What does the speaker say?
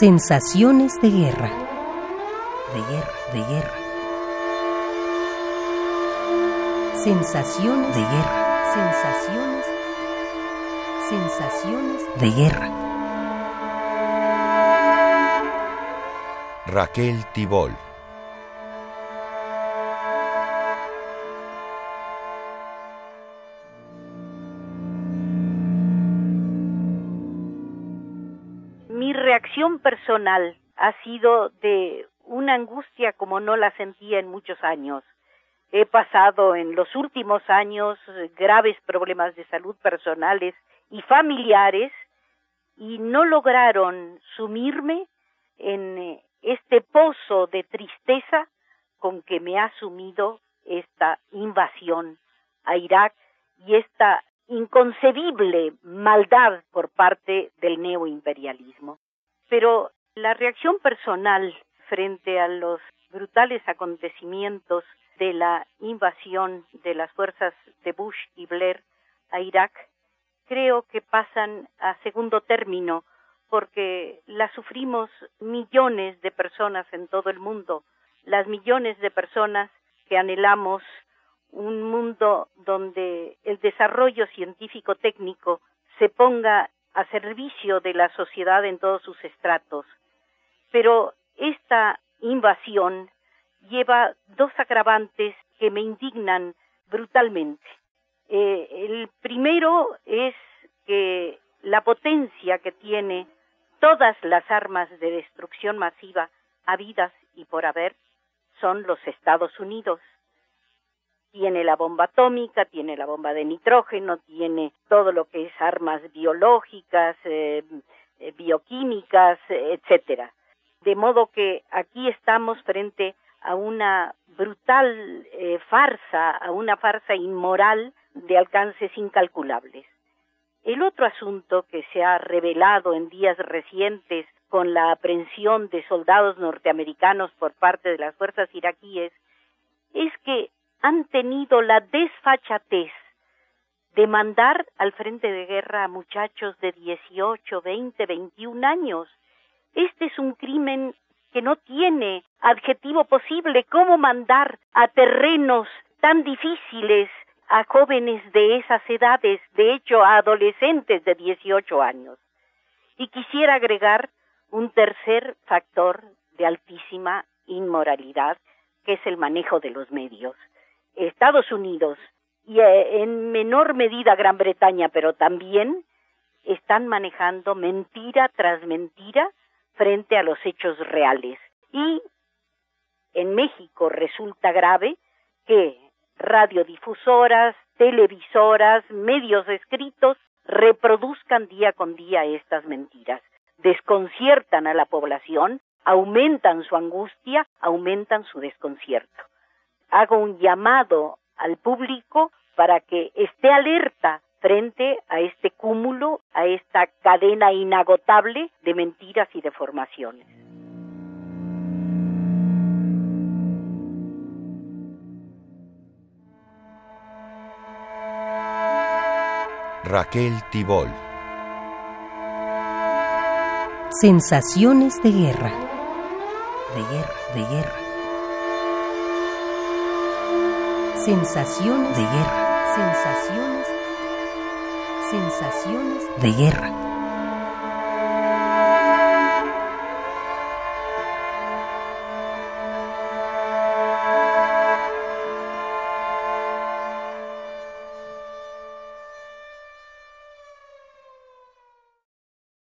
Sensaciones de guerra. De guerra, de guerra. Sensaciones de guerra. Sensaciones. Sensaciones de guerra. Raquel Tibol. Reacción personal ha sido de una angustia como no la sentía en muchos años. He pasado en los últimos años graves problemas de salud personales y familiares y no lograron sumirme en eh, este pozo de tristeza con que me ha sumido esta invasión a Irak y esta inconcebible maldad por parte del neoimperialismo. Pero la reacción personal frente a los brutales acontecimientos de la invasión de las fuerzas de Bush y Blair a Irak creo que pasan a segundo término porque la sufrimos millones de personas en todo el mundo, las millones de personas que anhelamos un mundo donde el desarrollo científico técnico se ponga a servicio de la sociedad en todos sus estratos. Pero esta invasión lleva dos agravantes que me indignan brutalmente. Eh, el primero es que la potencia que tiene todas las armas de destrucción masiva habidas y por haber son los Estados Unidos. Tiene la bomba atómica, tiene la bomba de nitrógeno, tiene todo lo que es armas biológicas, eh, eh, bioquímicas, etcétera. De modo que aquí estamos frente a una brutal eh, farsa, a una farsa inmoral de alcances incalculables. El otro asunto que se ha revelado en días recientes con la aprehensión de soldados norteamericanos por parte de las fuerzas iraquíes es que han tenido la desfachatez de mandar al frente de guerra a muchachos de 18, 20, 21 años. Este es un crimen que no tiene adjetivo posible. ¿Cómo mandar a terrenos tan difíciles a jóvenes de esas edades, de hecho a adolescentes de 18 años. Y quisiera agregar un tercer factor de altísima inmoralidad, que es el manejo de los medios. Estados Unidos y eh, en menor medida Gran Bretaña, pero también están manejando mentira tras mentira frente a los hechos reales. Y en México resulta grave que radiodifusoras, televisoras, medios escritos reproduzcan día con día estas mentiras, desconciertan a la población, aumentan su angustia, aumentan su desconcierto. Hago un llamado al público para que esté alerta frente a este cúmulo, a esta cadena inagotable de mentiras y deformaciones. Raquel Tibol. Sensaciones de guerra. De guerra, de guerra. Sensaciones de guerra. Sensaciones. Sensaciones de guerra.